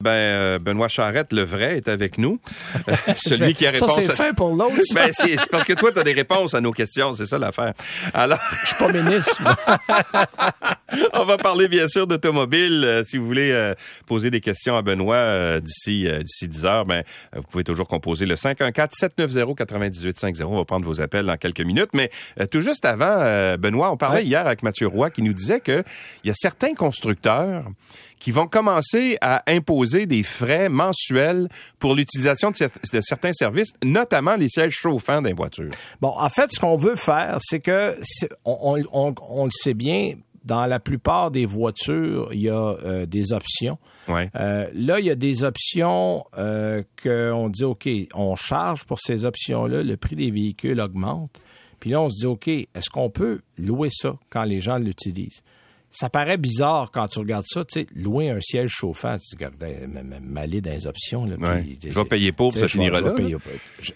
Ben, euh, Benoît Charrette, le vrai, est avec nous. Euh, celui qui a réponse. Ça, c'est fin pour l'autre. Ben, c'est parce que toi, tu as des réponses à nos questions, c'est ça l'affaire. Alors. Je suis pas ministre. On va parler, bien sûr, d'automobile. Euh, si vous voulez poser des questions à Benoît d'ici d'ici 10 heures, ben, vous pouvez toujours composer le 514-790-9850. On va prendre vos appels dans quelques minutes. Mais tout juste avant, Benoît, on parlait hier avec Mathieu Roy qui nous disait que il y a certains constructeurs qui vont commencer à imposer des frais mensuels pour l'utilisation de, certains services, notamment les sièges chauffants des voitures. Bon, en fait, ce qu'on veut faire, c'est que, on, le sait bien, dans la plupart des voitures, il y a euh, des options. Ouais. Euh, là, il y a des options euh, qu'on dit, OK, on charge pour ces options-là, le prix des véhicules augmente. Puis là, on se dit, OK, est-ce qu'on peut louer ça quand les gens l'utilisent? Ça paraît bizarre quand tu regardes ça, tu sais, louer un siège chauffant, tu regardes m'aller dans les options. Là, je vais payer pour, ça finira là.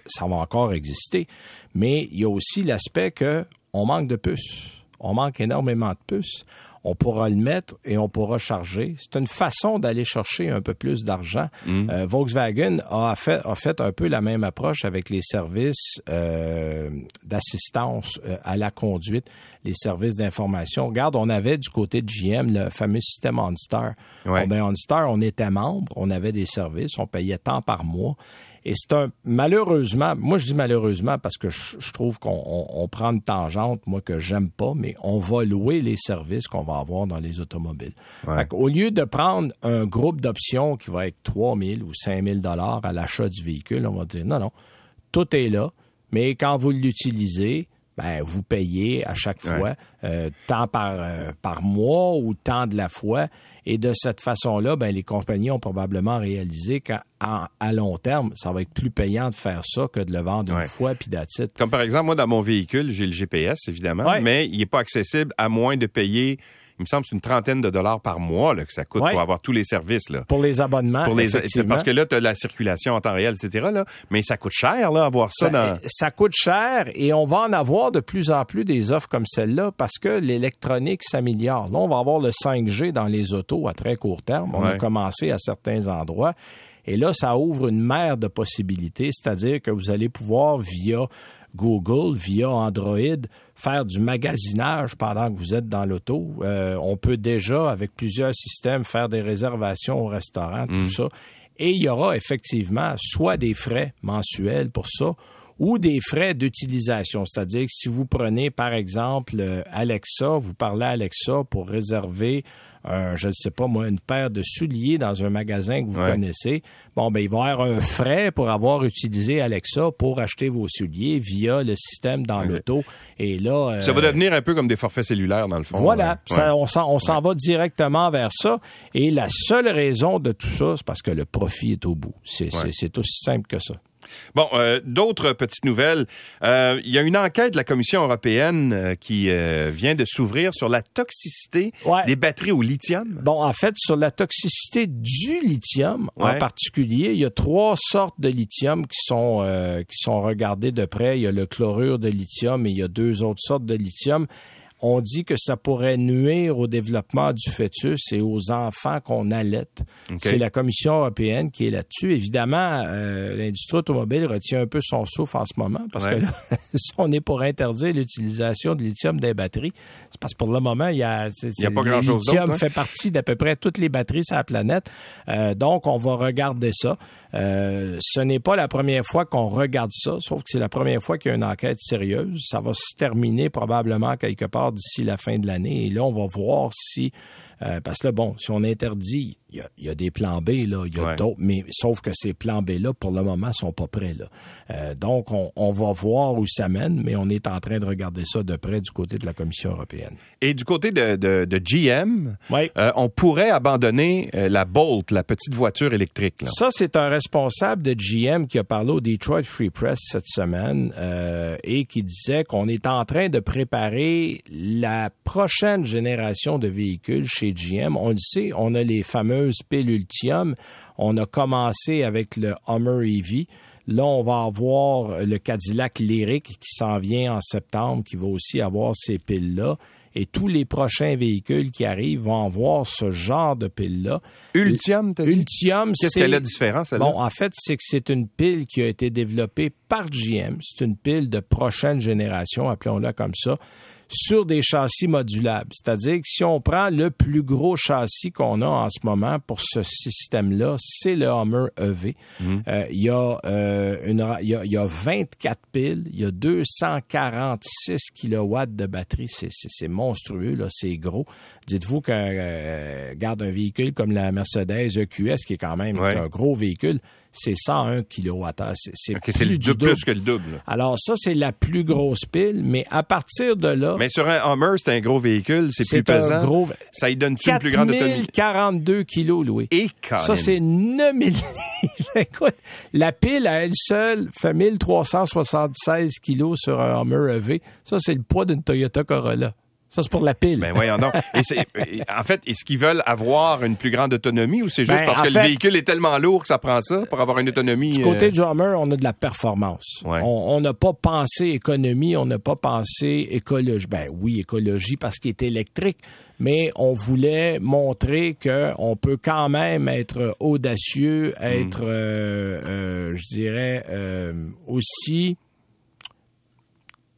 ça va encore exister. Mais il y a aussi l'aspect que on manque de puces. On manque énormément de puces on pourra le mettre et on pourra charger. C'est une façon d'aller chercher un peu plus d'argent. Mm. Euh, Volkswagen a fait, a fait un peu la même approche avec les services euh, d'assistance euh, à la conduite, les services d'information. Regarde, on avait du côté de GM le fameux système OnStar. Ouais. Ben, OnStar, on était membre, on avait des services, on payait tant par mois. Et c'est un malheureusement, moi je dis malheureusement parce que je, trouve qu'on prend une tangente, moi que j'aime pas, mais on va louer les services qu'on va avoir dans les automobiles. Au lieu de prendre un groupe d'options qui va être 3 000 ou 5 000 dollars à l'achat du véhicule, on va dire non, non, tout est là, mais quand vous l'utilisez, ben, vous payez à chaque fois euh, tant par, euh, par mois ou tant de la fois. Et de cette façon-là, ben, les compagnies ont probablement réalisé qu'à à long terme, ça va être plus payant de faire ça que de le vendre une fois puis d'attitude. Comme par exemple, moi, dans mon véhicule, j'ai le GPS, évidemment, mais il n'est pas accessible à moins de payer il me semble que c'est une trentaine de dollars par mois que ça coûte pour avoir tous les services. Là. Pour les abonnements, pour les, Parce que là, tu as la circulation en temps réel, etc. Là. Mais ça coûte cher, là, avoir ça, dans... Ça coûte cher et on va en avoir de plus en plus des offres comme celle-là parce que l'électronique s'améliore. Là, on va avoir le 5G dans les autos à très court terme. On a commencé à certains endroits. Et là, ça ouvre une mer de possibilités, c'est-à-dire que vous allez pouvoir, via Google, via Android, faire du magasinage pendant que vous êtes dans l'auto. Euh, on peut déjà, avec plusieurs systèmes, faire des réservations au restaurant, tout mm. ça. Et il y aura effectivement soit des frais mensuels pour ça, ou des frais d'utilisation. C'est-à-dire que si vous prenez, par exemple, Alexa, vous parlez à Alexa pour réserver je ne sais pas moi, une paire de souliers dans un magasin que vous connaissez, bon, ben, il va y avoir un frais pour avoir utilisé Alexa pour acheter vos souliers via le système dans l'auto. Et là. ça va euh, devenir un peu comme des forfaits cellulaires, dans le fond. Voilà. on s'en va directement vers ça. Et la seule raison de tout ça, c'est parce que le profit est au bout. C'est aussi simple que ça. Bon, euh, d'autres petites nouvelles. Euh, il y a une enquête de la Commission européenne euh, qui vient de s'ouvrir sur la toxicité des batteries au lithium. Bon, en fait, sur la toxicité du lithium en particulier, il y a trois sortes de lithium qui sont qui sont regardées de près. Il y a le chlorure de lithium et il y a deux autres sortes de lithium on dit que ça pourrait nuire au développement du fœtus et aux enfants qu'on allaite. C'est la Commission européenne qui est là-dessus. Évidemment, euh, l'industrie automobile retient un peu son souffle en ce moment parce que là, on est pour interdire l'utilisation de lithium des batteries, c'est parce que pour le moment, il y a, il y a pas grand-chose Le lithium hein? fait partie d'à peu près toutes les batteries sur la planète. Euh, donc, on va regarder ça. Euh, ce n'est pas la première fois qu'on regarde ça, sauf que c'est la première fois qu'il y a une enquête sérieuse. Ça va se terminer probablement quelque part d'ici la fin de l'année. Et là, on va voir si euh, parce que là, bon, si on interdit, il y a, des plans B, là, il y a d'autres, mais sauf que ces plans B-là, pour le moment, sont pas prêts. Là. Euh, donc, on, va voir où ça mène, mais on est en train de regarder ça de près du côté de la Commission européenne. Et du côté de, de, GM. Euh, on pourrait abandonner la Bolt, la petite voiture électrique. Là. Ça, c'est un responsable de GM qui a parlé au Detroit Free Press cette semaine et qui disait qu'on est en train de préparer la prochaine génération de véhicules chez GM. On le sait, on a les fameuses piles Ultium. On a commencé avec le Hummer EV. Là, on va avoir le Cadillac Lyric qui s'en vient en septembre, qui va aussi avoir ces piles-là. et tous les prochains véhicules qui arrivent vont avoir ce genre de pile-là. Ultium, t'as dit? Ultium, Qu'est-ce qu'elle a de différent, celle-là? Bon, en fait, c'est que c'est une pile qui a été développée par GM. C'est une pile de prochaine génération, appelons-la comme ça sur des châssis modulables. C'est-à-dire que si on prend le plus gros châssis qu'on a en ce moment pour ce système-là, c'est le Hummer EV. Mhm. Euh, il, y a, euh, une, il, y a, il y a 24 piles, il y a 246 kilowatts de batterie. C'est monstrueux, là, c'est gros. Dites-vous qu'un euh, garde un véhicule comme la Mercedes EQS, qui est quand même un gros véhicule, c'est 101 kWh. C'est plus, plus que le double. Alors ça, c'est la plus grosse pile, mais à partir de là... Mais sur un Hummer, c'est un gros véhicule, c'est plus pesant. Gros... Ça y donne-tu une plus grande autonomie? 42 kilos, Louis. Et Ça, c'est 9000... Écoute, la pile à elle seule fait 1376 kilos sur un Hummer EV. Ça, c'est le poids d'une Toyota Corolla. Ça, c'est pour la pile. Ben voyons donc. Et en fait, est-ce qu'ils veulent avoir une plus grande autonomie ou c'est juste ben, parce que le véhicule est tellement lourd que ça prend ça pour avoir une autonomie? Du côté euh, du Hummer, on a de la performance. On n'a pas pensé économie, on n'a pas pensé écologie. Ben oui, écologie parce qu'il est électrique, mais on voulait montrer qu'on peut quand même être audacieux, être, hmm. euh, euh, je dirais, aussi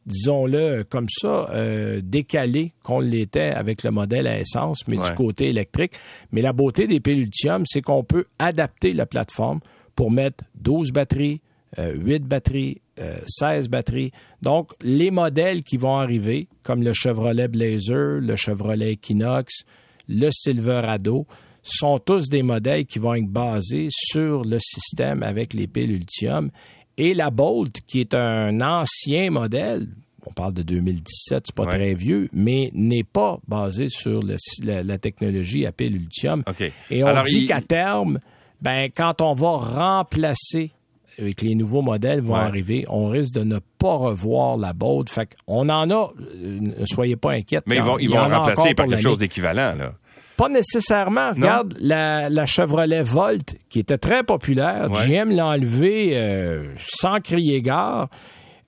disons-le comme ça, euh, décalé qu'on l'était avec le modèle à essence, mais du côté électrique. Mais la beauté des piles lithium, c'est qu'on peut adapter la plateforme pour mettre 12 batteries, 8 euh, batteries, 16 euh, batteries. Donc, les modèles qui vont arriver, comme le Chevrolet Blazer, le Chevrolet Equinox, le Silverado, sont tous des modèles qui vont être basés sur le système avec les piles lithium et la Bolt, qui est un ancien modèle, on parle de 2017, c'est pas très vieux, mais n'est pas basé sur la, technologie à pile lithium. Et on dit qu'à terme, ben, quand on va remplacer avec les nouveaux modèles vont arriver, on risque de ne pas revoir la Bolt. Fait qu'on en a, euh, ne soyez pas inquiets. Mais ils vont, ils vont remplacer par quelque chose d'équivalent, là. Pas nécessairement. Regarde la, Chevrolet Volt, qui était très populaire. GM l'a enlevé euh, sans crier gare.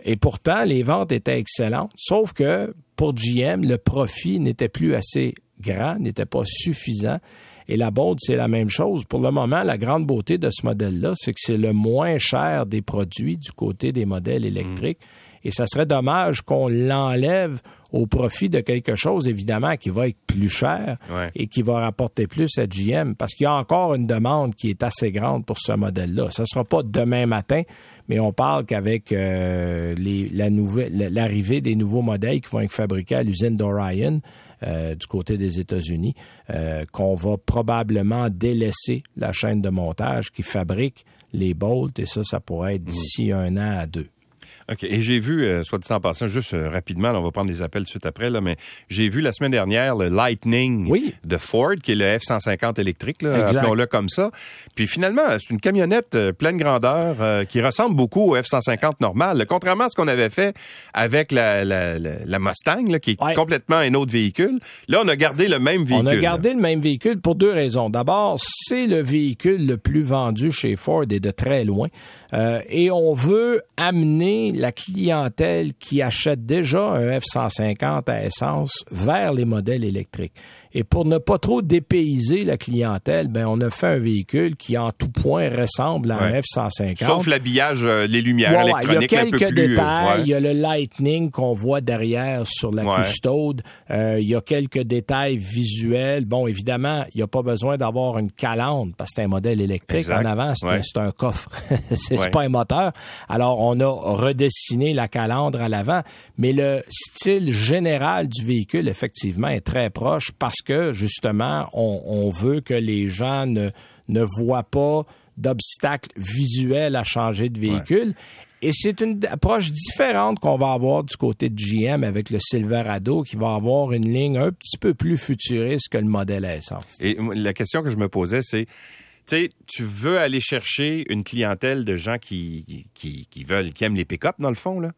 Et pourtant, les ventes étaient excellentes. Sauf que pour GM, le profit n'était plus assez grand, n'était pas suffisant. Et la Bolt, c'est la même chose. Pour le moment, la grande beauté de ce modèle-là, c'est que c'est le moins cher des produits du côté des modèles électriques. Et ça serait dommage qu'on l'enlève au profit de quelque chose, évidemment, qui va être plus cher et qui va rapporter plus à GM, parce qu'il y a encore une demande qui est assez grande pour ce modèle-là. Ce ne sera pas demain matin, mais on parle qu'avec euh, la l'arrivée des nouveaux modèles qui vont être fabriqués à l'usine d'Orion, euh, du côté des États-Unis, euh, qu'on va probablement délaisser la chaîne de montage qui fabrique les bolts, et ça, ça pourrait être d'ici un an à deux. OK. Et j'ai vu, euh, soit dit en passant, juste euh, rapidement, on va prendre des appels tout de suite après, là, mais j'ai vu la semaine dernière le Lightning de Ford, qui est le F-150 électrique, appelons-le comme ça. Puis finalement, c'est une camionnette euh, pleine grandeur qui ressemble beaucoup au F-150 normal. Contrairement à ce qu'on avait fait avec la, la, la, Mustang, là, qui est complètement un autre véhicule, là, on a gardé le même véhicule. On a gardé le même véhicule pour deux raisons. D'abord, c'est le véhicule le plus vendu chez Ford et de très loin. Euh, et on veut amener la clientèle qui achète déjà un F-150 à essence vers les modèles électriques. Et pour ne pas trop dépayser la clientèle, ben on a fait un véhicule qui en tout point ressemble à un F-150. Sauf l'habillage, euh, les lumières électroniques Il y a quelques un peu plus, détails. Il y a le Lightning qu'on voit derrière sur la custode. Euh, il y a quelques détails visuels. Bon, évidemment, il n'y a pas besoin d'avoir une calandre parce que c'est un modèle électrique. En avant, c'est un coffre. c'est pas un moteur. Alors, on a redessiné la calandre à l'avant. Mais le style général du véhicule, effectivement, est très proche parce que, justement, on, veut que les gens ne, ne voient pas d'obstacles visuels à changer de véhicule. Et c'est une approche différente qu'on va avoir du côté de GM avec le Silverado qui va avoir une ligne un petit peu plus futuriste que le modèle essence. Et la question que je me posais, c'est, tu sais, tu veux aller chercher une clientèle de gens qui, qui, qui veulent, qui aiment les pick-up dans le fond, là?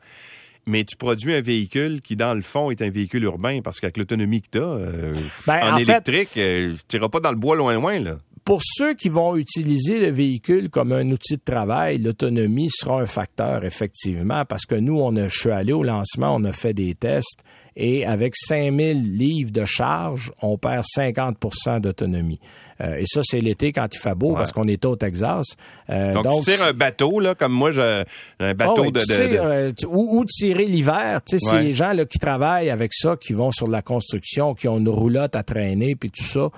Mais tu produis un véhicule qui, dans le fond, est un véhicule urbain parce qu'avec l'autonomie que tu as, euh, ben, en, électrique, euh, tu n'iras pas dans le bois loin, loin. Là. Pour ceux qui vont utiliser le véhicule comme un outil de travail, l'autonomie sera un facteur, effectivement, parce que nous, on a, je suis allé au lancement, on a fait des tests et avec 5000 livres de charge, on perd 50% d'autonomie. Euh, et ça, c'est l'été quand il fait beau parce qu'on est au Texas. Euh, donc, tu tires un bateau, là, comme moi, j'ai un bateau ah de, euh, ou, tirer l'hiver. Tu sais, c'est les gens là, qui travaillent avec ça, qui vont sur la construction, qui ont une roulotte à traîner, puis tout ça.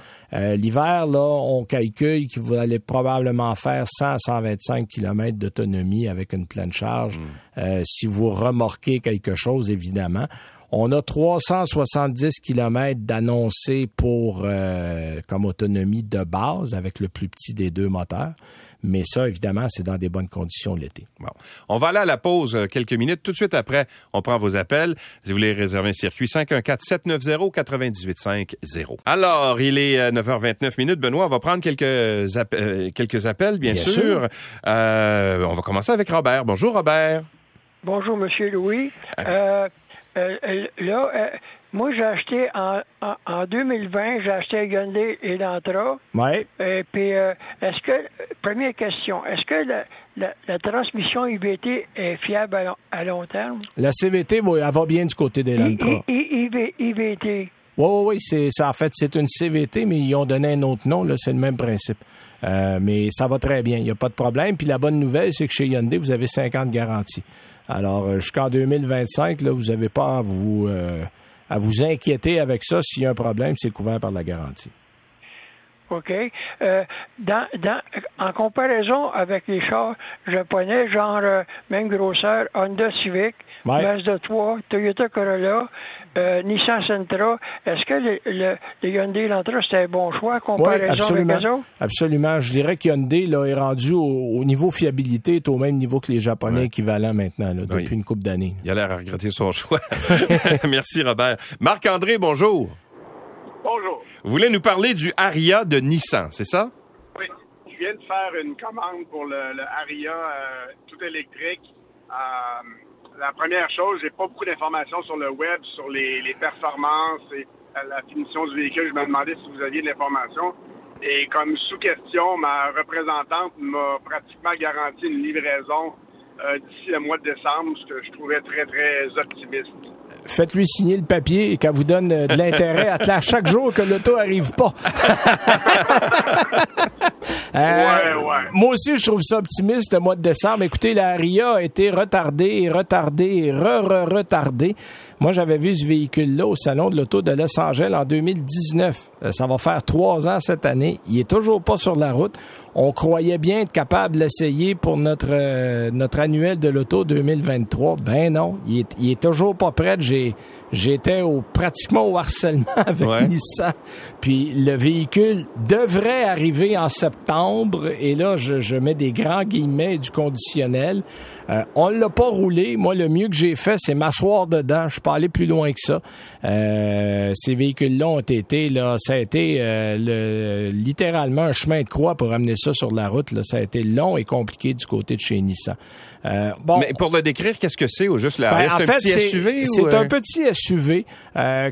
l'hiver, là, on calcule que vous allez probablement faire 100 125 km d'autonomie avec une pleine charge. Hmm. si vous remorquez quelque chose, évidemment. On a 370 km d'annoncés pour euh, comme autonomie de base avec le plus petit des deux moteurs. Mais ça, évidemment, c'est dans des bonnes conditions l'été. Bon. On va aller à la pause euh, quelques minutes. Tout de suite après, on prend vos appels. Si vous voulez réserver un circuit, 514-790-9850. Alors, il est 9h29 euh, minutes. Benoît, on va prendre quelques, quelques appels, bien, sûr. on va commencer avec Robert. Bonjour, Robert. Bonjour, Monsieur Louis. Euh, euh, là, euh, moi, j'ai acheté en, en, 2020, j'ai acheté Hyundai Elantra. Oui. Et puis, est-ce que, première question, est-ce que la, la, transmission IVT est fiable à long, terme? La CVT, elle va bien du côté d'Elantra. IVT. Oui, oui, oui. C'est, en fait, c'est une CVT, mais ils ont donné un autre nom. Là, c'est le même principe. mais ça va très bien. Il n'y a pas de problème. Puis la bonne nouvelle, c'est que chez Hyundai, vous avez 50 garanties. Alors, euh, jusqu'en 2025, là, vous n'avez pas à vous, euh, à vous inquiéter avec ça. S'il y a un problème, c'est couvert par la garantie. OK. Euh, dans, dans, en comparaison avec les chars japonais, genre même grosseur, Honda Civic, Mazda 3, Toyota Corolla, euh, Nissan Sentra. Est-ce que le, le, le Hyundai Elantra, c'est un bon choix comparé absolument, avec les autres? Absolument. Je dirais que Hyundai là, est rendu au, niveau fiabilité, est au même niveau que les Japonais équivalents maintenant, là, depuis une couple d'années. Il a l'air à regretter son choix. Merci, Robert. Marc-André, bonjour. Bonjour. Vous voulez nous parler du Aria de Nissan, c'est ça? Oui. Je viens de faire une commande pour le, Aria euh, tout électrique. Euh, la première chose, j'ai pas beaucoup d'informations sur le web, sur les, performances et la finition du véhicule. Je me demandais si vous aviez de l'information. Et comme sous-question, ma représentante m'a pratiquement garanti une livraison euh, d'ici le mois de décembre, ce que je trouvais très, très optimiste. Faites-lui signer le papier et qu'elle vous donne euh, de l'intérêt à chaque jour que l'auto arrive pas. Euh, moi aussi, je trouve ça optimiste le mois de décembre. Écoutez, la RIA a été retardée, retardée, re-re-retardée. Moi, j'avais vu ce véhicule-là au Salon de l'Auto de Los Angeles en 2019. Euh, ça va faire trois ans cette année. Il est toujours pas sur la route. On croyait bien être capable de l'essayer pour notre euh, notre annuel de l'auto 2023. Ben non, il est, il est toujours pas prêt. J'ai j'étais au pratiquement au harcèlement avec Nissan. Puis le véhicule devrait arriver en septembre. Et là, je, je mets des grands guillemets du conditionnel. Euh, on l'a pas roulé. Moi, le mieux que j'ai fait, c'est m'asseoir dedans. Je suis pas allé plus loin que ça. Euh, ces véhicules-là ont été là, ça a été euh, le, littéralement un chemin de croix pour amener ça sur la route. Là. Ça a été long et compliqué du côté de chez Nissan. Euh, bon, Mais pour le décrire, qu'est-ce que c'est au juste la ben, C'est un petit SUV C'est un petit SUV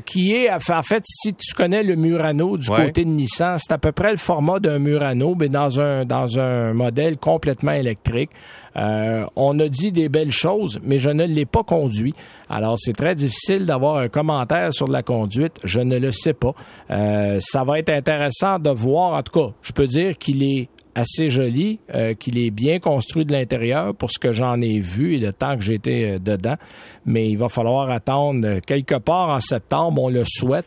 qui est, en fait, si tu connais le Murano du côté de Nissan, c'est à peu près le format d'un Murano, mais dans un dans un modèle complètement électrique. Euh, on a dit des belles choses, mais je ne l'ai pas conduit. Alors, c'est très difficile d'avoir un commentaire sur la conduite. Je ne le sais pas. Euh, ça va être intéressant de voir. En tout cas, je peux dire qu'il est assez joli, euh, qu'il est bien construit de l'intérieur pour ce que j'en ai vu et le temps que j'étais dedans. Mais il va falloir attendre quelque part en septembre, on le souhaite,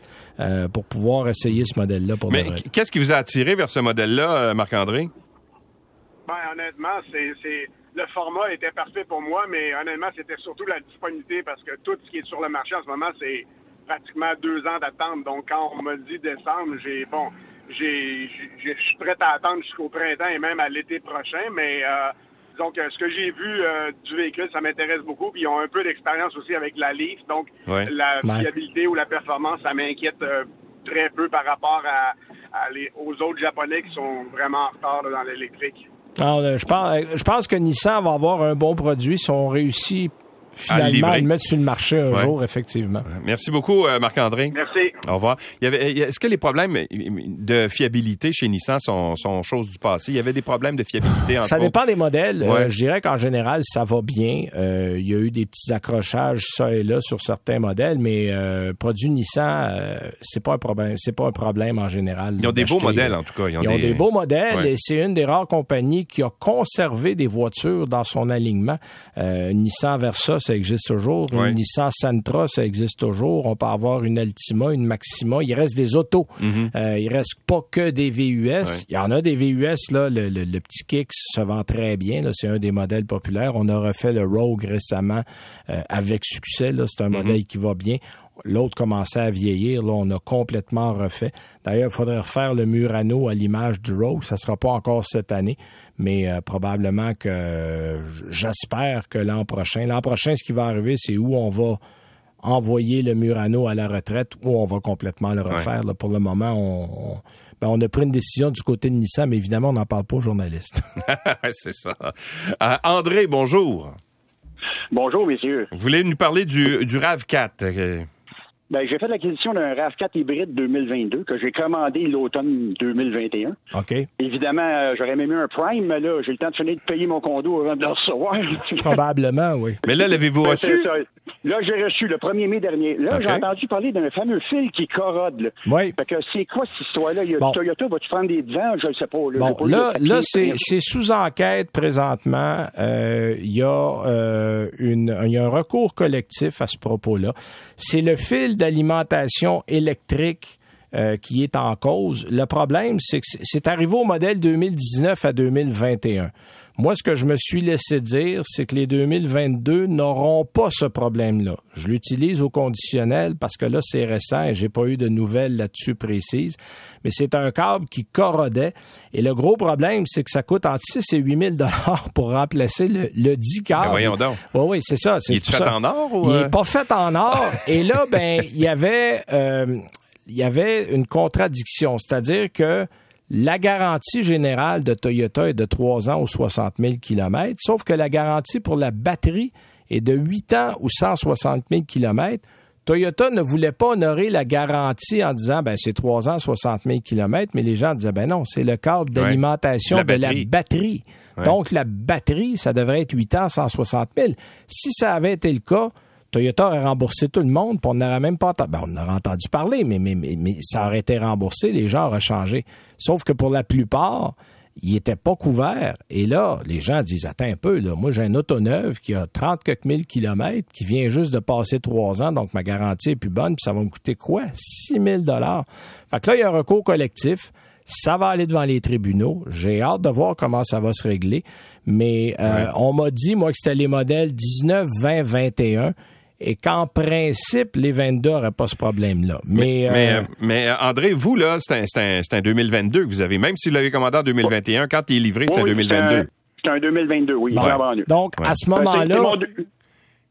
pour pouvoir essayer ce modèle-là. pour Mais qu'est-ce qui vous a attiré vers ce modèle-là, Marc-André? Ben, honnêtement, c'est le format était parfait pour moi, mais honnêtement, c'était surtout la disponibilité parce que tout ce qui est sur le marché en ce moment, c'est pratiquement deux ans d'attente. Donc, quand on m'a dit décembre, j'ai bon, j'ai, je suis prêt à attendre jusqu'au printemps et même à l'été prochain, mais euh, donc ce que j'ai vu euh, du véhicule, ça m'intéresse beaucoup. Puis ils ont un peu d'expérience aussi avec la Leaf, donc la fiabilité ou la performance, ça m'inquiète euh, très peu par rapport à, aux autres Japonais qui sont vraiment en retard dans l'électrique. Alors, euh, je, pense, je pense que Nissan va avoir un bon produit si on réussit finalement le mettre sur le marché un jour, effectivement. Merci beaucoup, euh, Marc-André. Merci. Au revoir. Est-ce que les problèmes de fiabilité chez Nissan sont, sont choses du passé? Il y avait des problèmes de fiabilité Ça dépend des modèles. Euh, je dirais qu'en général, ça va bien. Euh, il y a eu des petits accrochages ça et là sur certains modèles, mais produits Nissan, c'est pas un problème. C'est pas un problème en général. Ils ont des beaux modèles, en tout cas. Ils ont, des... beaux modèles et c'est une des rares compagnies qui a conservé des voitures dans son alignement. Nissan Versa, ça existe toujours. Une Nissan Sentra, ça existe toujours. On peut avoir une Altima, une Maxima. Il reste des autos. Mm il reste pas que des VUS. Il y en a des VUS, là. Le, petit Kicks se vend très bien. C'est un des modèles populaires. On a refait le Rogue récemment euh, avec succès. C'est un mm-hmm. modèle qui va bien. L'autre commençait à vieillir. Là, on a complètement refait. D'ailleurs, il faudrait refaire le Murano à l'image du Rogue. Ça sera pas encore cette année mais euh, probablement que j'espère que l'an prochain, l'an prochain, ce qui va arriver, c'est où on va envoyer le Murano à la retraite ou on va complètement le refaire. pour le moment, on, ben, on, a pris une décision du côté de Nissan, mais évidemment, on n'en parle pas aux journalistes. c'est ça. Euh, André, bonjour. Bonjour, messieurs. Vous voulez nous parler du, du RAV4? Ben, j'ai fait l'acquisition d'un RAV4 hybride 2022 que j'ai commandé l'automne 2021. OK. Évidemment, euh, j'aurais même eu un Prime, mais là, j'ai le temps de finir de payer mon condo avant de le recevoir. Probablement, oui. Mais là, l'avez-vous reçu? Là, j'ai reçu le 1er mai dernier. Là, j'ai entendu parler d'un fameux fil qui corrode. Oui. Fait que c'est quoi cette histoire-là? Toyota va-tu prendre des devants? Je ne sais pas. Là, bon, là, là c'est sous enquête présentement. Euh, il y, a, euh, une, y a un recours collectif à ce propos-là. C'est le fil d'alimentation électrique euh, qui est en cause. Le problème, c'est que c'est arrivé au modèle 2019 à 2021. Moi, ce que je me suis laissé dire, c'est que les 2022 n'auront pas ce problème-là. Je l'utilise au conditionnel parce que là, c'est récent et j'ai pas eu de nouvelles là-dessus précises. Mais c'est un câble qui corrodait. Et le gros problème, c'est que ça coûte entre 6 et 8 000 dollars pour remplacer le, le 10 câble. Ben voyons donc. Oui, oui, c'est ça. Il est fait en or ou... Il est euh? pas fait en or. et là, ben, il y avait, euh, il y avait une contradiction. C'est-à-dire que la garantie générale de Toyota est de 3 ans ou 60 000 km, sauf que la garantie pour la batterie est de 8 ans ou 160 000 km. Toyota ne voulait pas honorer la garantie en disant ben c'est 3 ans 60 000 km, mais les gens disaient ben non, c'est le câble d'alimentation de la batterie. Donc la batterie, ça devrait être 8 ans 160 000. Si ça avait été le cas, Toyota aurait remboursé tout le monde, puis on n'aurait même pas... Ben, on aurait entendu parler, mais, mais, mais, ça aurait été remboursé, les gens auraient changé. Sauf que pour la plupart, ils n'étaient pas couverts. Et là, les gens disent, attends un peu, là, moi j'ai un auto neuf qui a 30 quelques mille kilomètres, qui vient juste de passer trois ans, donc ma garantie est plus bonne, puis ça va me coûter quoi? 6 000 dollars. Fait que là, il y a un recours collectif. Ça va aller devant les tribunaux. J'ai hâte de voir comment ça va se régler. Mais euh, on m'a dit, moi, que c'était les modèles 19, 20, 21 et qu'en principe, les 22 n'auraient pas ce problème-là. Mais, mais, mais, euh, euh, André, vous, là, c'est un, un, un, 2022 que vous avez. Même si vous l'avez commandé en 2021, quand il est livré, c'est un 2022. C'est un 2022, oui. Donc, à ce moment-là...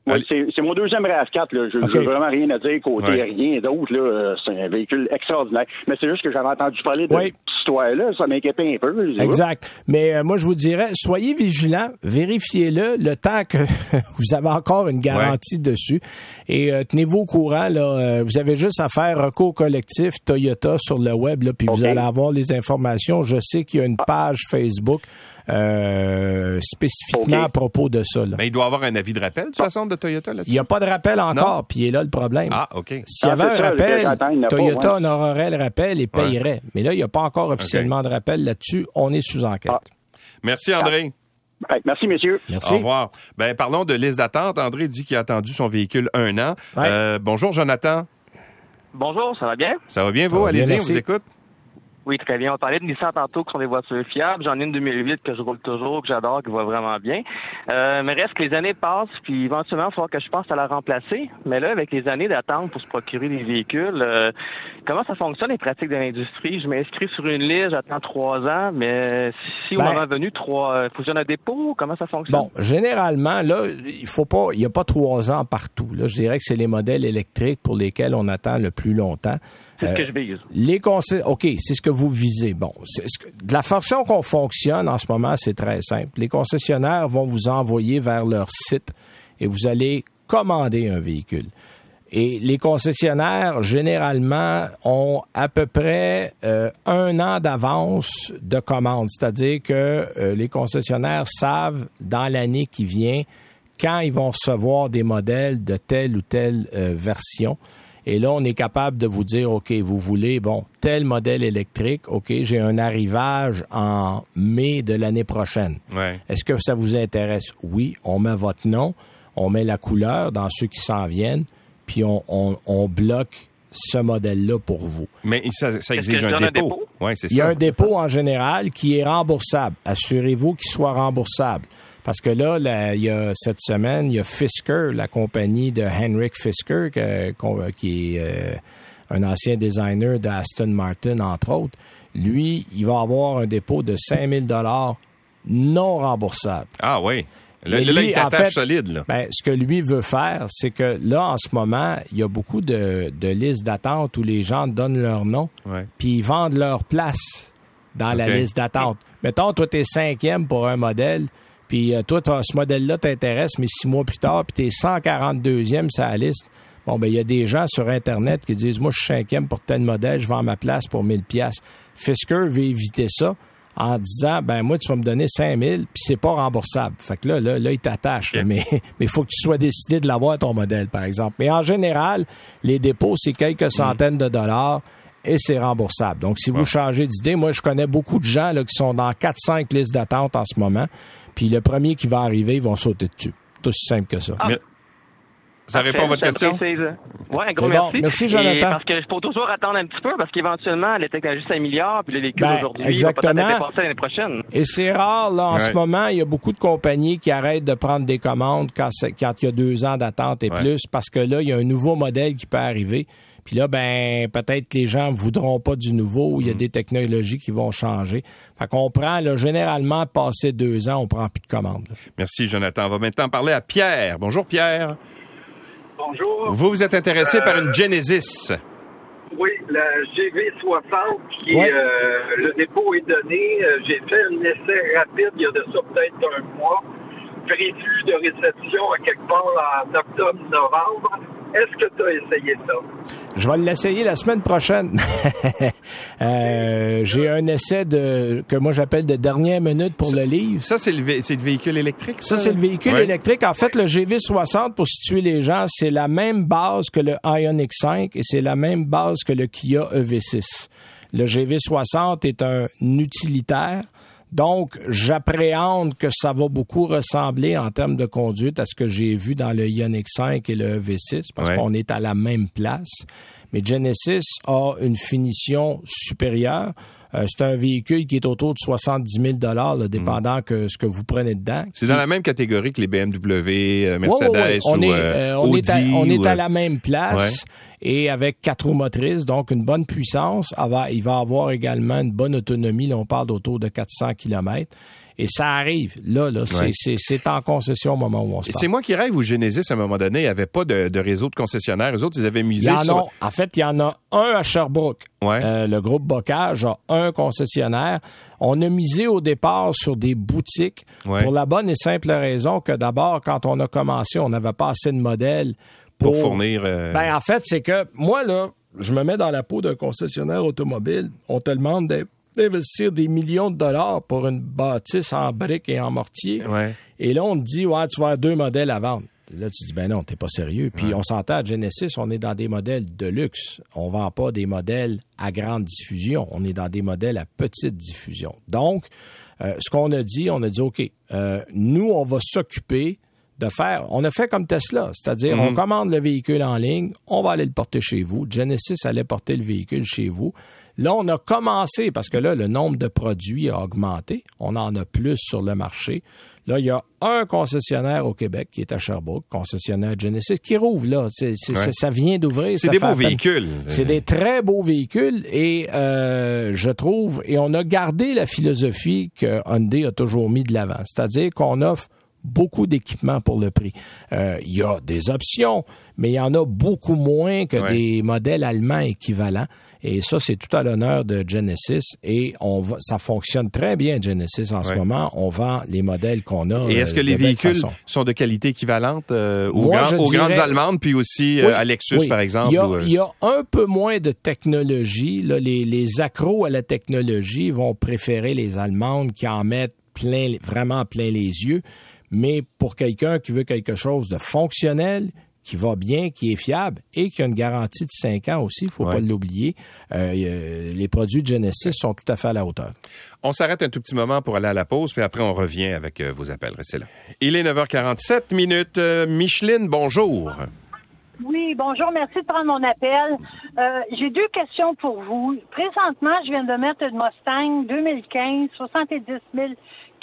C'est mon deuxième RAV4. Là. Je n'ai vraiment rien à dire côté rien d'autre. Là. C'est un véhicule extraordinaire. Mais c'est juste que j'avais entendu parler de cette histoire-là. Ça m'inquiétait un peu. Exact. Mais euh, moi, je vous dirais, soyez vigilants. Vérifiez-le le temps que vous avez encore une garantie dessus. Et euh, tenez-vous au courant. Là, euh, vous avez juste à faire recours collectif Toyota sur le web. Là, puis vous allez avoir les informations. Je sais qu'il y a une page Facebook euh, spécifiquement à propos de ça. Mais il doit avoir un avis de rappel, de toute façon, de Toyota là Il n'y a pas de rappel encore, puis il est là le problème. Ah, OK. S'il y avait un rappel, Toyota honorerait le rappel et payerait. Mais là, il n'y a pas encore officiellement de rappel là-dessus. On est sous enquête. Ah. Merci, André. Merci, messieurs. Merci. Au revoir. Ben, parlons de liste d'attente. André dit qu'il a attendu son véhicule un an. Euh, bonjour, Jonathan. Bonjour, ça va bien? Ça va bien, vous? Allez-y, on vous écoute. Oui, très bien. On parlait de Nissan tantôt, qui sont des voitures fiables. J'en ai une 2008 que je roule toujours, que j'adore, qui va vraiment bien. Euh, mais reste que les années passent, puis éventuellement, il faudra que je pense à la remplacer. Mais là, avec les années d'attente pour se procurer des véhicules, euh, comment ça fonctionne les pratiques de l'industrie? Je m'inscris sur une liste, j'attends trois ans, mais si au ben- moment venu, trois, euh, fusionne un dépôt, comment ça fonctionne? Bon, généralement, là, il faut pas, il n'y a pas trois ans partout. Là, je dirais que c'est les modèles électriques pour lesquels on attend le plus longtemps. C'est ce que je vise? Les OK, c'est ce que vous visez. Bon, de la façon qu'on fonctionne en ce moment, c'est très simple. Les concessionnaires vont vous envoyer vers leur site et vous allez commander un véhicule. Et les concessionnaires, généralement, ont à peu près euh, un an d'avance de commande. C'est-à-dire que euh, les concessionnaires savent dans l'année qui vient quand ils vont recevoir des modèles de telle ou telle euh, version. Et là, on est capable de vous dire, OK, vous voulez, bon, tel modèle électrique, OK, j'ai un arrivage en mai de l'année prochaine. Est-ce que ça vous intéresse? Oui, on met votre nom, on met la couleur dans ceux qui s'en viennent puis on, bloque ce modèle-là pour vous. Mais ça, exige un dépôt. Il y a un dépôt en général qui est remboursable. Assurez-vous qu'il soit remboursable. Parce que là, il y a cette semaine, il y a Fisker, la compagnie de Henrik Fisker, qui est euh, un ancien designer d'Aston Martin, entre autres. Lui, il va avoir un dépôt de 5000 dollars non remboursable. Ah oui. Le, lui, en fait, solide. Là. Ben, ce que lui veut faire, c'est que là, en ce moment, il y a beaucoup de, de listes d'attente où les gens donnent leur nom, puis ils vendent leur place dans la liste d'attente. Mettons, toi, tu es cinquième pour un modèle, puis euh, toi, ce modèle-là t'intéresse, mais six mois plus tard, puis tu es 142e sur la liste. Bon, ben il y a des gens sur Internet qui disent, moi, je suis cinquième pour tel modèle, je vends ma place pour 1000 pièces. Fisker veut éviter ça en disant ben moi tu vas me donner 5000 puis c'est pas remboursable. Fait que là là là il t'attache mais mais il faut que tu sois décidé de l'avoir ton modèle par exemple. Mais en général, les dépôts c'est quelques centaines de dollars et c'est remboursable. Donc si vous changez d'idée, moi je connais beaucoup de gens là qui sont dans 4 5 listes d'attente en ce moment, puis le premier qui va arriver, ils vont sauter dessus. Tout aussi simple que ça. Ah. Ça répond à votre question? Oui, un gros merci. Merci, Jonathan. parce que faut toujours attendre un petit peu parce qu'éventuellement, les technologies s'améliorent puis les véhicules ben, aujourd'hui vont peut-être dépasser l'année prochaine. Et c'est rare, là, en ce moment, il y a beaucoup de compagnies qui arrêtent de prendre des commandes quand, quand il y a deux ans d'attente et plus parce que là, il y a un nouveau modèle qui peut arriver. Puis là, ben, peut-être que les gens voudront pas du nouveau, il y a mm. des technologies qui vont changer. Fait qu'on prend, là, généralement, passé deux ans, on prend plus de commandes. Merci, Jonathan. On va maintenant parler à Pierre. Bonjour, Pierre. Bonjour. Vous vous êtes intéressé par une Genesis. Oui, la GV60, qui euh, le dépôt est donné. Euh, j'ai fait un essai rapide il y a de ça peut-être un mois. Prévu de réception à quelque part en octobre-novembre. Est-ce que tu as essayé ça? Je vais l'essayer la semaine prochaine. euh, j'ai un essai de que moi j'appelle de dernière minute pour le livre. Ça, c'est le, le, véhicule électrique? Ça, c'est le véhicule électrique. En fait, le GV60, pour situer les gens, c'est la même base que le Ioniq 5 et c'est la même base que le Kia EV6. Le GV60 est un utilitaire donc, j'appréhende que ça va beaucoup ressembler en termes de conduite à ce que j'ai vu dans le Ioniq 5 et le V6, parce qu'on est à la même place. Mais Genesis a une finition supérieure. Euh, c'est un véhicule qui est autour de 70 000 dollars, dépendant que ce que vous prenez dedans. C'est dans la même catégorie que les BMW, euh, Mercedes On ou est, euh, on Est à, on est à la même place et avec quatre roues motrices, donc une bonne puissance. Il va avoir également une bonne autonomie. Là, on parle d'autour de 400 km. Et ça arrive. Là, là, c'est en concession au moment où on se parle. C'est moi qui rêve où Genesis, à un moment donné, il n'y avait pas de, réseau de concessionnaires. Les autres, ils avaient misé en sur... en fait, il y en a un à Sherbrooke. Euh, le groupe Bocage a un concessionnaire. On a misé au départ sur des boutiques pour la bonne et simple raison que d'abord, quand on a commencé, on n'avait pas assez de modèles pour, fournir... Euh, ben, en fait, c'est que moi, là, je me mets dans la peau d'un concessionnaire automobile. On te demande d'être d'investir des millions de dollars pour une bâtisse en briques et en mortier. Et là, on te dit, ouais, tu vas avoir deux modèles à vendre. Là, tu dis, ben non, t'es pas sérieux. Puis on s'entend à Genesis, on est dans des modèles de luxe. On vend pas des modèles à grande diffusion. On est dans des modèles à petite diffusion. Donc, euh, ce qu'on a dit, on a dit, OK, euh, nous, on va s'occuper de faire. On a fait comme Tesla, c'est-à-dire, on mhm. commande le véhicule en ligne, on va aller le porter chez vous. Genesis allait porter le véhicule chez vous. Là, on a commencé, parce que là, le nombre de produits a augmenté. On en a plus sur le marché. Là, il y a un concessionnaire au Québec qui est à Sherbrooke, concessionnaire Genesis, qui rouvre là. Ça vient d'ouvrir. C'est des beaux véhicules. C'est des très beaux véhicules et euh, je trouve, et on a gardé la philosophie que Hyundai a toujours mis de l'avant, c'est-à-dire qu'on offre beaucoup d'équipements pour le prix. Euh, il y a des options, mais il y en a beaucoup moins que des modèles allemands équivalents. Et ça, c'est tout à l'honneur de Genesis. Et on va, ça fonctionne très bien, Genesis, en ce moment. On vend les modèles qu'on a. Et est-ce que les véhicules sont de qualité équivalente euh, aux, grandes allemandes, puis aussi euh, à Lexus, par exemple? Il y, a, un peu moins de technologie. Là, les, les accros à la technologie vont préférer les allemandes qui en mettent plein, vraiment plein les yeux. Mais pour quelqu'un qui veut quelque chose de fonctionnel, qui va bien, qui est fiable et qui a une garantie de 5 ans aussi, il faut pas l'oublier. Euh, les produits de Genesis sont tout à fait à la hauteur. On s'arrête un tout petit moment pour aller à la pause, puis après on revient avec euh, vos appels. Restez là. Il est 9h47 minutes. Euh, Micheline, bonjour. Oui, bonjour, merci de prendre mon appel. J'ai deux questions pour vous. Présentement, je viens de mettre une Mustang 2015, 70 000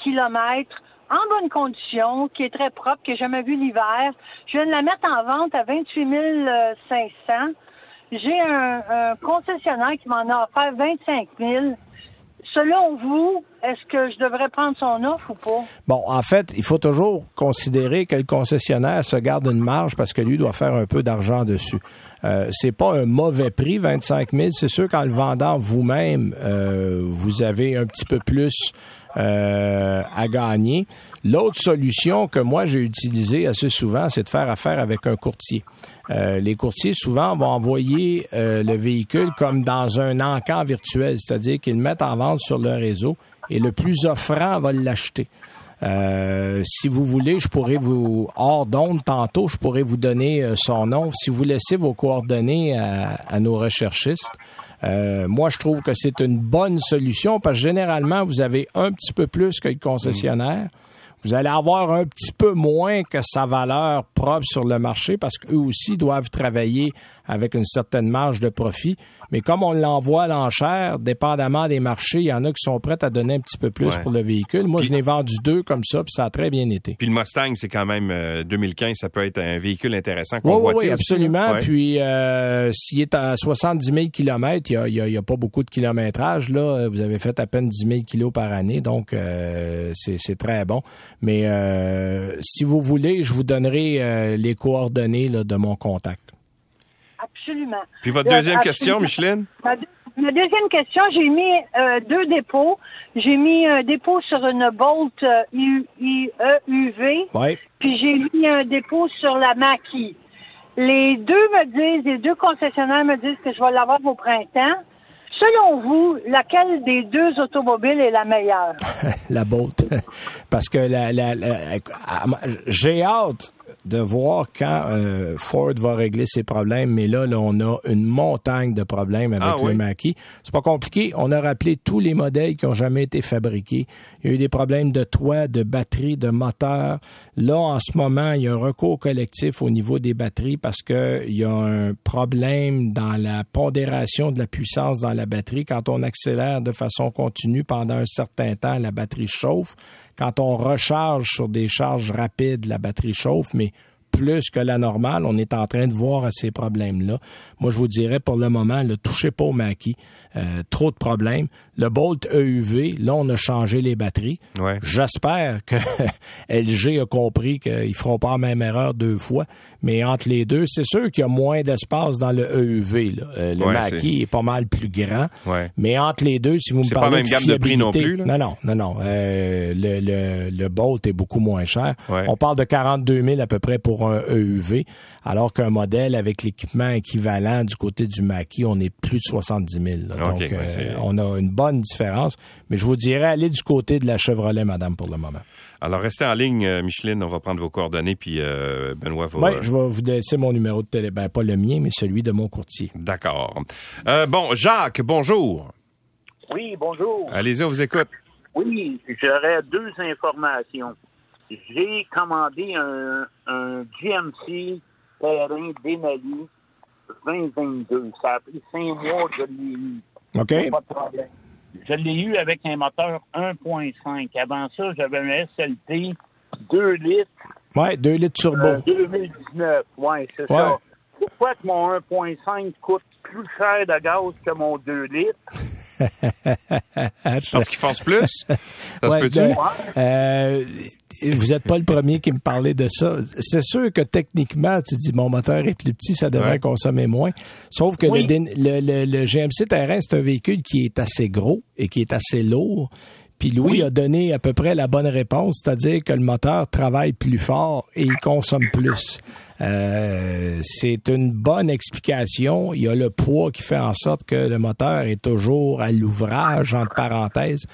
kilomètres en bonne condition, qui est très propre, que j'ai jamais vu l'hiver. Je viens de la mettre en vente à 28 500. J'ai un, concessionnaire qui m'en a offert 25 000. Selon vous, est-ce que je devrais prendre son offre ou pas? Bon, en fait, il faut toujours considérer que le concessionnaire se garde une marge parce que lui doit faire un peu d'argent dessus. Euh, c'est pas un mauvais prix, 25 000. C'est sûr qu'en le vendant vous-même, euh, vous avez un petit peu plus euh, à gagner. L'autre solution que moi j'ai utilisée assez souvent, c'est de faire affaire avec un courtier. Euh, les courtiers souvent vont envoyer euh, le véhicule comme dans un encan virtuel, c'est-à-dire qu'ils le mettent en vente sur leur réseau et le plus offrant va l'acheter. si vous voulez, je pourrais vous, hors d'onde tantôt, je pourrais vous donner son nom. Si vous laissez vos coordonnées à nos recherchistes, euh, moi, je trouve que c'est une bonne solution parce que généralement, vous avez un petit peu plus que le concessionnaire. Vous allez avoir un petit peu moins que sa valeur propre sur le marché parce qu'eux aussi doivent travailler avec une certaine marge de profit. Mais comme on l'envoie à l'enchère, dépendamment des marchés, il y en a qui sont prêts à donner un petit peu plus pour le véhicule. Moi, je n'ai vendu deux comme ça, puis ça a très bien été. Puis le Mustang, c'est quand même 2015, euh, ça peut être un véhicule intéressant qu'on Oui, oui, absolument. Puis euh, s'il est à 70 000 km, il n'y a, pas beaucoup de kilométrage. Là. Vous avez fait à peine 10 000 kilos par année, donc euh, c'est très bon. Mais si vous voulez, je vous donnerai les coordonnées de mon contact. Absolument. Puis votre deuxième question, Micheline? Ma, deuxième question, j'ai mis euh, deux dépôts. J'ai mis un dépôt sur une Bolt EUV. Ouais. Puis j'ai mis un dépôt sur la Maquis. Les deux me disent, les deux concessionnaires me disent que je vais l'avoir au printemps. Selon vous, laquelle des deux automobiles est la meilleure? la Bolt. Parce que la, la, la j'ai hâte de voir quand euh, Ford va régler ses problèmes, mais là, là, on a une montagne de problèmes avec ah le maquis. C'est pas compliqué. On a rappelé tous les modèles qui ont jamais été fabriqués. Il y a eu des problèmes de toit, de batterie, de moteur. Là, en ce moment, il y a un recours collectif au niveau des batteries parce que il y a un problème dans la pondération de la puissance dans la batterie. Quand on accélère de façon continue pendant un certain temps, la batterie chauffe. Quand on recharge sur des charges rapides, la batterie chauffe, mais plus que la normale. On est en train de voir ces problèmes-là. Moi, je vous dirais pour le moment, ne touchez pas au maquis. Euh, trop de problèmes. Le Bolt EUV, là, on a changé les batteries. J'espère que LG a compris qu'ils feront pas la même erreur deux fois. Mais entre les deux, c'est sûr qu'il y a moins d'espace dans le EUV. Euh, le ouais, est... pas mal plus grand. Mais entre les deux, si vous me parlez pas même gamme de prix non plus. Non, non, non, non. Euh, le, le, le, Bolt est beaucoup moins cher. On parle de 42 000 à peu près pour un EUV, alors qu'un modèle avec l'équipement équivalent du côté du maquis, on est plus de 70 000. Donc, euh, on a une bonne différence. Mais je vous dirais, allez du côté de la Chevrolet, madame, pour le moment. Alors, restez en ligne, euh, Micheline. On va prendre vos coordonnées, puis euh, Benoît va... Oui, je vais vous laisser mon numéro de téléphone. Ben, pas le mien, mais celui de mon courtier. D'accord. bon, Jacques, bonjour. Oui, bonjour. Allez-y, on vous écoute. Oui, j'aurais deux informations. J'ai commandé un, GMC terrain Denali 2022. Ça a pris cinq mois de l'ai OK? Pas de problème. Je l'ai eu avec un moteur 1.5. Avant ça, j'avais un SLT 2 litres. Oui, 2 litres turbo. 2019, euh, oui, c'est ça. Pourquoi que mon 1.5 coûte plus cher de gaz que mon 2 litres? Parce qu'ils fassent plus? Ça se peut-tu? Ben, euh, vous n'êtes pas le premier qui me parlait de ça. C'est sûr que techniquement, tu dis mon moteur est plus petit, ça devrait consommer moins. Sauf que le, le, le, GMC Terrain, c'est un véhicule qui est assez gros et qui est assez lourd. Puis Louis a donné à peu près la bonne réponse, c'est-à-dire que le moteur travaille plus fort et il consomme plus. Euh, c'est une bonne explication. Il y a le poids qui fait en sorte que le moteur est toujours à l'ouvrage, entre parenthèses.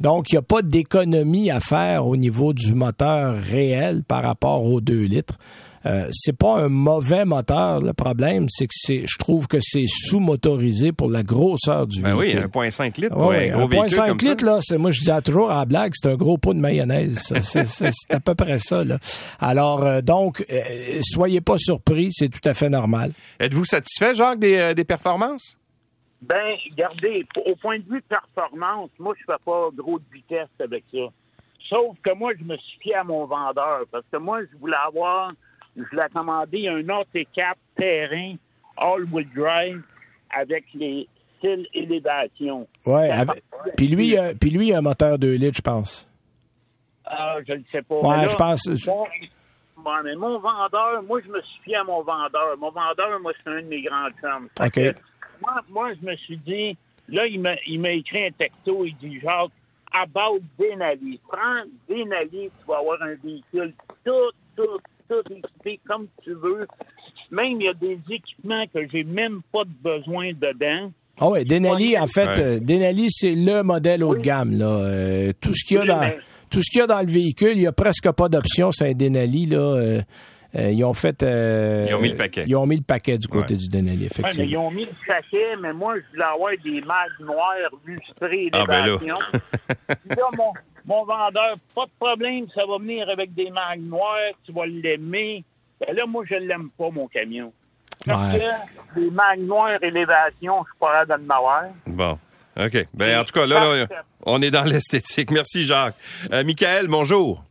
Donc, il n'y a pas d'économie à faire au niveau du moteur réel par rapport aux 2 litres. Euh, c'est pas un mauvais moteur. Le problème, c'est que c'est, je trouve que c'est sous-motorisé pour la grosseur du ben véhicule. Oui, 1,5 litres. Oui, 1,5 litres, là, c'est, moi, je dis toujours en blague, c'est un gros pot de mayonnaise. c'est, à peu près ça, là. Alors, euh, donc, euh, soyez pas surpris, c'est tout à fait normal. Êtes-vous satisfait, Jacques, des, des performances? Ben, regardez, au point de vue performance, moi, je fais pas gros de vitesse avec ça. Sauf que moi, je me suis fié à mon vendeur parce que moi, je voulais avoir je l'ai commandé un AT4 terrain all-wheel drive avec les styles élévation. Ouais, puis lui, euh, puis lui, il a un moteur 2 litres, je pense. Ah, je ne sais pas. Je pense. Mon, mais mon vendeur, moi, je me suis fié à mon vendeur. Mon vendeur, moi, c'est un de mes grands chums. OK. moi, moi, je me suis dit, là, il m'a écrit un texto, il dit, Jacques, about Denali. Prends Denali, tu vas avoir un véhicule tout, tout, tout équipé comme tu veux. Même, il y a des équipements que j'ai même pas de besoin dedans. Ah oui, Denali, en fait, euh, Denali, c'est le modèle haut de gamme. Là. Euh, tout ce qu'il y a dans tout ce qu'il y a dans le véhicule, il n'y a presque pas d'option, c'est un Denali. Là, euh, ils ont fait. ils ont mis le paquet. Ils ont mis le paquet du côté du Denali, effectivement. mais ils ont mis le paquet, mais moi, je voulais avoir des mags noirs lustrés ah, ben là. là mon, mon vendeur, pas de problème, ça va venir avec des mags noires, tu vas l'aimer. Ben là, moi, je l'aime pas, mon camion. Parce que les mags noires élévation, je suis pas de m'avoir. Bon. OK. Ben, en tout cas, là, on est dans l'esthétique. Merci, Jacques. Euh, Michael, bonjour.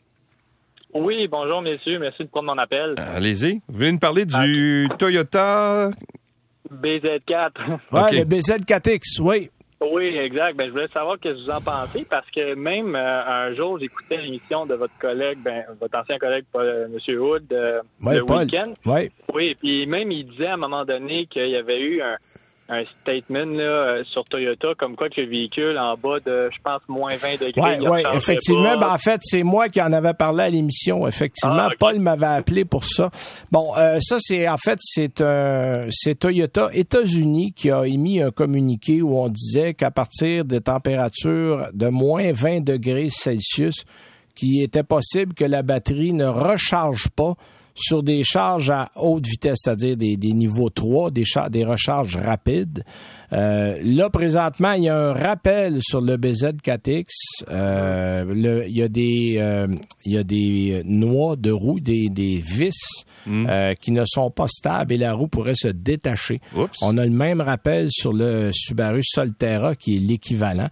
Oui, bonjour, messieurs. Merci de prendre mon appel. Euh, allez-y. Vous voulez nous parler du Toyota? BZ4. Oui, le BZ4X, oui. Oui, exact. Ben, je voulais savoir ce que vous en pensez parce que même euh, un jour, j'écoutais l'émission de votre collègue, ben, votre ancien collègue, Paul, euh, M. Hood, euh, le week-end. Oui. Oui, puis même il disait à un moment donné qu'il y avait eu un, un statement là, euh, sur Toyota comme quoi que le véhicule en bas de, je pense, moins 20 degrés. Oui, ouais, effectivement. Ben, en fait, c'est moi qui en avais parlé à l'émission. Effectivement, ah, Paul m'avait appelé pour ça. Bon, euh, ça, c'est en fait, c'est un, c'est Toyota États-Unis qui a émis un communiqué où on disait qu'à partir de températures de moins 20 degrés Celsius, qu'il était possible que la batterie ne recharge pas sur des charges à haute vitesse, c'est-à-dire des, niveaux 3, des, des recharges rapides. Euh, là, présentement, il y a un rappel sur le BZ4X. Euh, il, y a des, euh, il y a des noix de roue, des, des vis hmm. qui ne sont pas stables et la roue pourrait se détacher. On a le même rappel sur le Subaru Solterra qui est l'équivalent.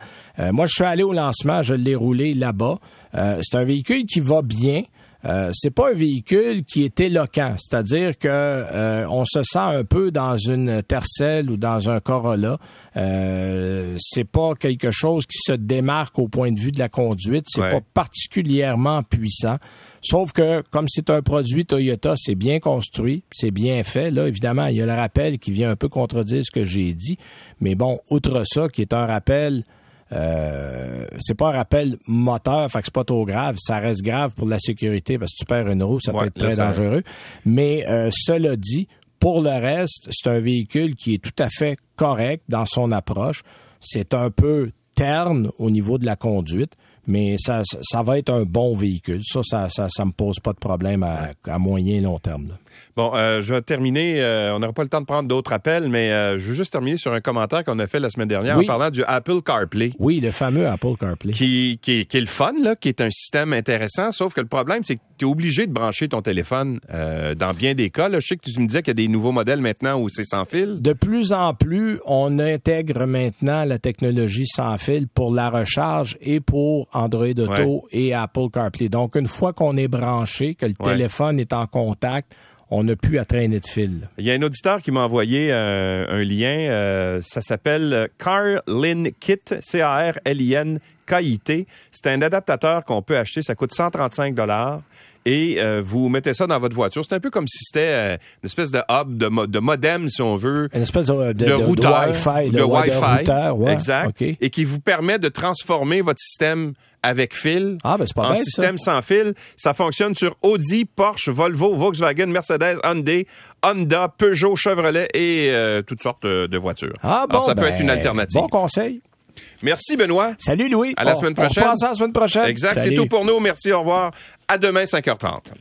moi, je suis allé au lancement, je l'ai roulé là-bas. c'est un véhicule qui va bien. Euh, c'est pas un véhicule qui est éloquent, c'est-à-dire que euh, on se sent un peu dans une Tercel ou dans un Corolla. Euh, c'est pas quelque chose qui se démarque au point de vue de la conduite. C'est pas particulièrement puissant. Sauf que comme c'est un produit Toyota, c'est bien construit, c'est bien fait. Là, évidemment, il y a le rappel qui vient un peu contredire ce que j'ai dit. Mais bon, outre ça, qui est un rappel euh, c'est pas un rappel moteur, fait que c'est pas trop grave. Ça reste grave pour la sécurité parce que tu perds une roue, ça peut être très dangereux. Mais euh, cela dit, pour le reste, c'est un véhicule qui est tout à fait correct dans son approche. C'est un peu terne au niveau de la conduite, mais ça, ça va être un bon véhicule. Ça, ça, ça, ça me pose pas de problème à, à moyen et long terme. Là. Bon, euh, je vais terminer. Euh, on n'aura pas le temps de prendre d'autres appels, mais euh, je veux juste terminer sur un commentaire qu'on a fait la semaine dernière en parlant du Apple CarPlay. Oui, le fameux Apple CarPlay. Qui, qui, qui est le fun, là, qui est un système intéressant, sauf que le problème, c'est que tu es obligé de brancher ton téléphone dans bien des cas. Là. Je sais que tu me disais qu'il y a des nouveaux modèles maintenant où c'est sans fil. De plus en plus, on intègre maintenant la technologie sans fil pour la recharge et pour Android Auto et Apple CarPlay. Donc, une fois qu'on est branché, que le téléphone est en contact, on n'a plus à traîner de fil. Il y a un auditeur qui m'a envoyé un lien. ça s'appelle CarLin Kit, C-A-R-L-I-N KIT. C'est un adaptateur qu'on peut acheter. Ça coûte 135 dollars et euh, vous mettez ça dans votre voiture. C'est un peu comme si c'était euh, une espèce de hub, de, de, modem, si on veut. Une espèce de, de, de routeur. Wi-Fi. De Wi-Fi. exact. Et qui vous permet de transformer votre système avec fil ah, ben c'est pas en système sans fil. Ça fonctionne sur Audi, Porsche, Volvo, Volkswagen, Mercedes, Hyundai, Honda, Peugeot, Chevrolet et euh, toutes sortes de voitures. Ah bon, ça peut être une ben, alternative. Bon conseil. Merci, Benoît. Salut, Louis. À la semaine prochaine. On à la semaine prochaine. Exact. C'est tout pour nous. Merci. Au revoir. À demain, 5h30.